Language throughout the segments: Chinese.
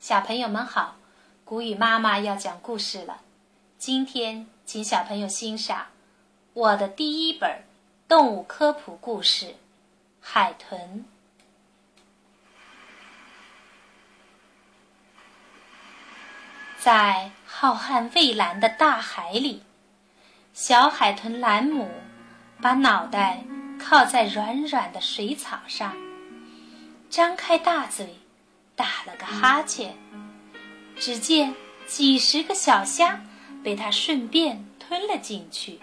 小朋友们好，谷雨妈妈要讲故事了。今天，请小朋友欣赏我的第一本动物科普故事《海豚》。在浩瀚蔚蓝的大海里，小海豚兰姆把脑袋靠在软软的水草上，张开大嘴。打了个哈欠，只见几十个小虾被他顺便吞了进去。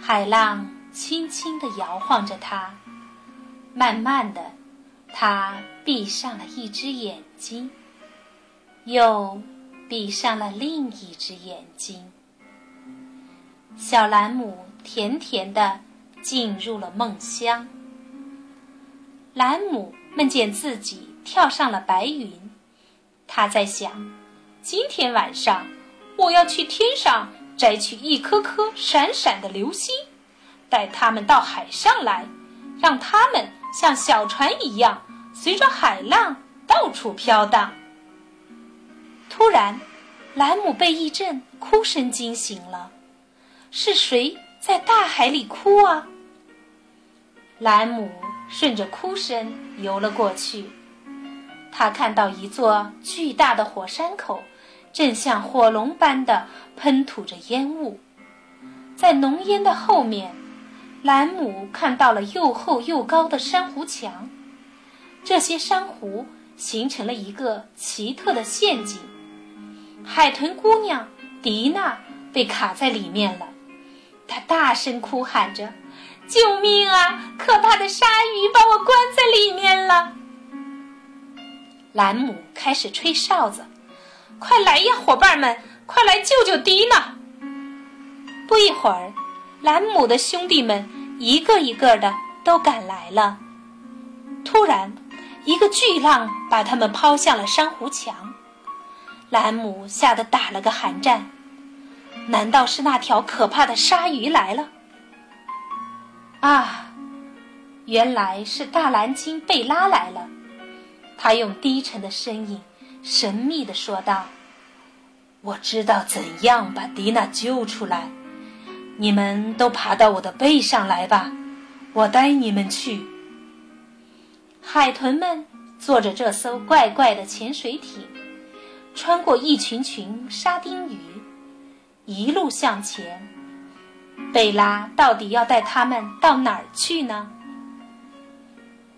海浪轻轻地摇晃着他，慢慢的，他闭上了一只眼睛，又闭上了另一只眼睛。小兰姆甜甜的进入了梦乡。兰姆梦见自己。跳上了白云，他在想：今天晚上我要去天上摘取一颗颗闪闪的流星，带它们到海上来，让它们像小船一样随着海浪到处飘荡。突然，兰姆被一阵哭声惊醒了，是谁在大海里哭啊？兰姆顺着哭声游了过去。他看到一座巨大的火山口，正像火龙般的喷吐着烟雾。在浓烟的后面，兰姆看到了又厚又高的珊瑚墙。这些珊瑚形成了一个奇特的陷阱。海豚姑娘迪娜被卡在里面了，她大声哭喊着：“救命啊！可怕的鲨鱼把我关在里面了！”兰姆开始吹哨子，“快来呀，伙伴们，快来救救迪娜！”不一会儿，兰姆的兄弟们一个一个的都赶来了。突然，一个巨浪把他们抛向了珊瑚墙，兰姆吓得打了个寒战。难道是那条可怕的鲨鱼来了？啊，原来是大蓝鲸贝拉来了。他用低沉的声音，神秘地说道：“我知道怎样把迪娜救出来，你们都爬到我的背上来吧，我带你们去。”海豚们坐着这艘怪怪的潜水艇，穿过一群群沙丁鱼，一路向前。贝拉到底要带他们到哪儿去呢？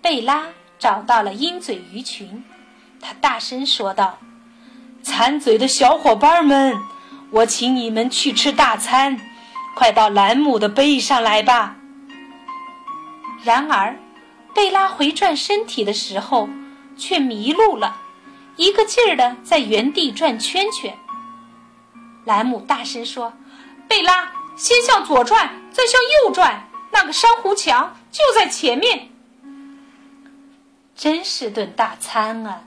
贝拉。找到了鹰嘴鱼群，他大声说道：“馋嘴的小伙伴们，我请你们去吃大餐，快到兰姆的背上来吧。”然而，贝拉回转身体的时候却迷路了，一个劲儿的在原地转圈圈。兰姆大声说：“贝拉，先向左转，再向右转，那个珊瑚墙就在前面。”真是顿大餐啊！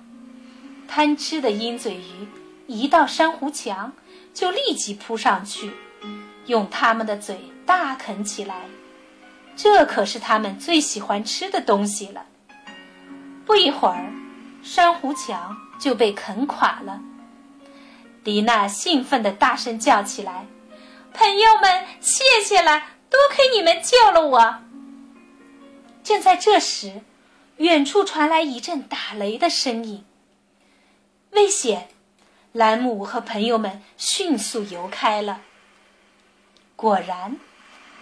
贪吃的鹰嘴鱼一到珊瑚墙，就立即扑上去，用它们的嘴大啃起来。这可是它们最喜欢吃的东西了。不一会儿，珊瑚墙就被啃垮了。迪娜兴奋地大声叫起来：“朋友们，谢谢了，多亏你们救了我！”正在这时，远处传来一阵打雷的声音。危险！兰姆和朋友们迅速游开了。果然，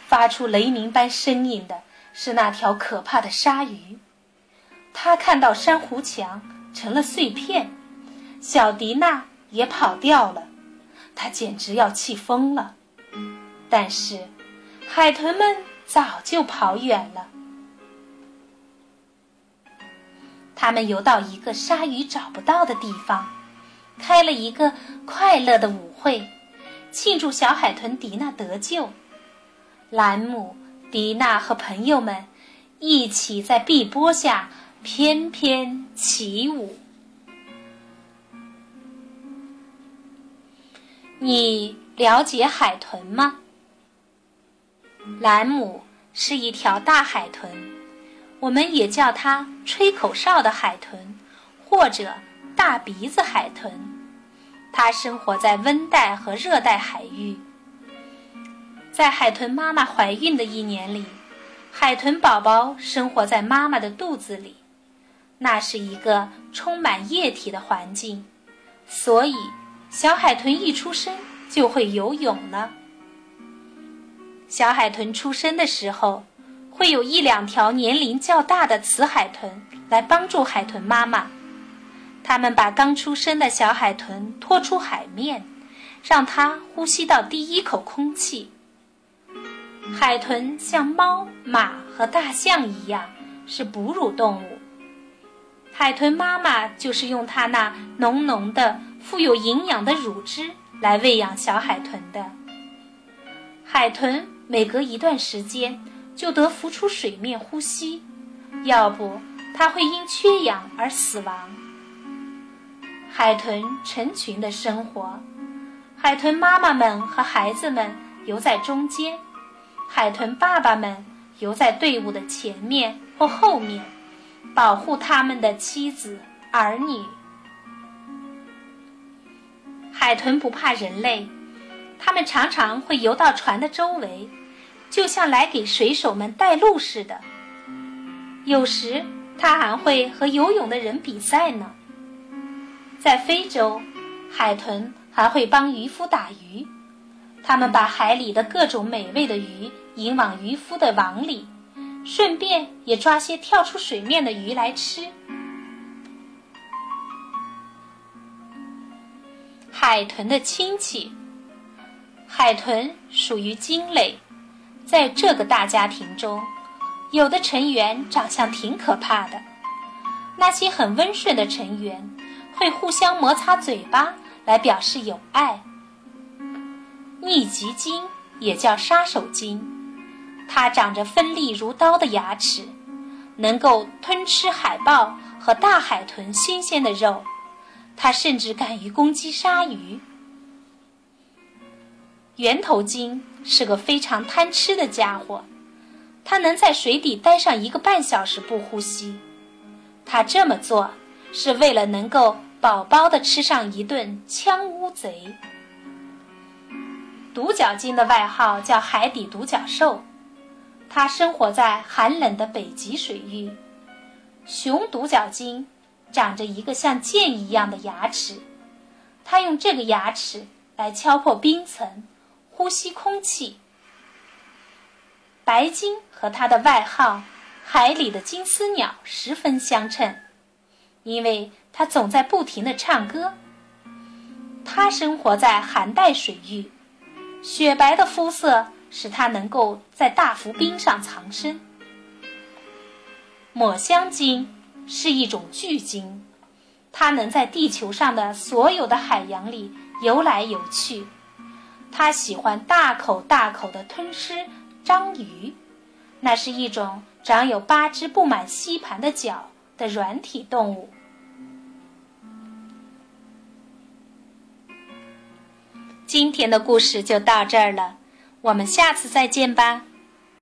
发出雷鸣般声音的是那条可怕的鲨鱼。他看到珊瑚墙成了碎片，小迪娜也跑掉了，他简直要气疯了。但是，海豚们早就跑远了。他们游到一个鲨鱼找不到的地方，开了一个快乐的舞会，庆祝小海豚迪娜得救。兰姆、迪娜和朋友们一起在碧波下翩翩起舞。你了解海豚吗？兰姆是一条大海豚。我们也叫它吹口哨的海豚，或者大鼻子海豚，它生活在温带和热带海域。在海豚妈妈怀孕的一年里，海豚宝宝生活在妈妈的肚子里，那是一个充满液体的环境，所以小海豚一出生就会游泳了。小海豚出生的时候，会有一两条年龄较大的雌海豚来帮助海豚妈妈，它们把刚出生的小海豚拖出海面，让它呼吸到第一口空气。海豚像猫、马和大象一样是哺乳动物。海豚妈妈就是用它那浓浓的、富有营养的乳汁来喂养小海豚的。海豚每隔一段时间就得浮出水面呼吸，要不它会因缺氧而死亡。海豚成群的生活，海豚妈妈们和孩子们游在中间。海豚爸爸们游在队伍的前面或后面，保护他们的妻子儿女。海豚不怕人类，它们常常会游到船的周围，就像来给水手们带路似的。有时，它还会和游泳的人比赛呢。在非洲，海豚还会帮渔夫打鱼。他们把海里的各种美味的鱼引往渔夫的网里，顺便也抓些跳出水面的鱼来吃。海豚的亲戚，海豚属于鲸类，在这个大家庭中，有的成员长相挺可怕的，那些很温顺的成员会互相摩擦嘴巴来表示友爱。密集鲸也叫杀手鲸，它长着锋利如刀的牙齿，能够吞吃海豹和大海豚新鲜的肉。它甚至敢于攻击鲨鱼。圆头鲸是个非常贪吃的家伙，它能在水底待上一个半小时不呼吸。它这么做是为了能够饱饱的吃上一顿枪乌贼。独角鲸的外号叫海底独角兽，它生活在寒冷的北极水域。雄独角鲸长着一个像剑一样的牙齿，它用这个牙齿来敲破冰层，呼吸空气。白鲸和它的外号“海里的金丝鸟”十分相称，因为它总在不停地唱歌。它生活在寒带水域。雪白的肤色使它能够在大浮冰上藏身。抹香鲸是一种巨鲸，它能在地球上的所有的海洋里游来游去。它喜欢大口大口的吞吃章鱼，那是一种长有八只布满吸盘的脚的软体动物。今天的故事就到这儿了，我们下次再见吧。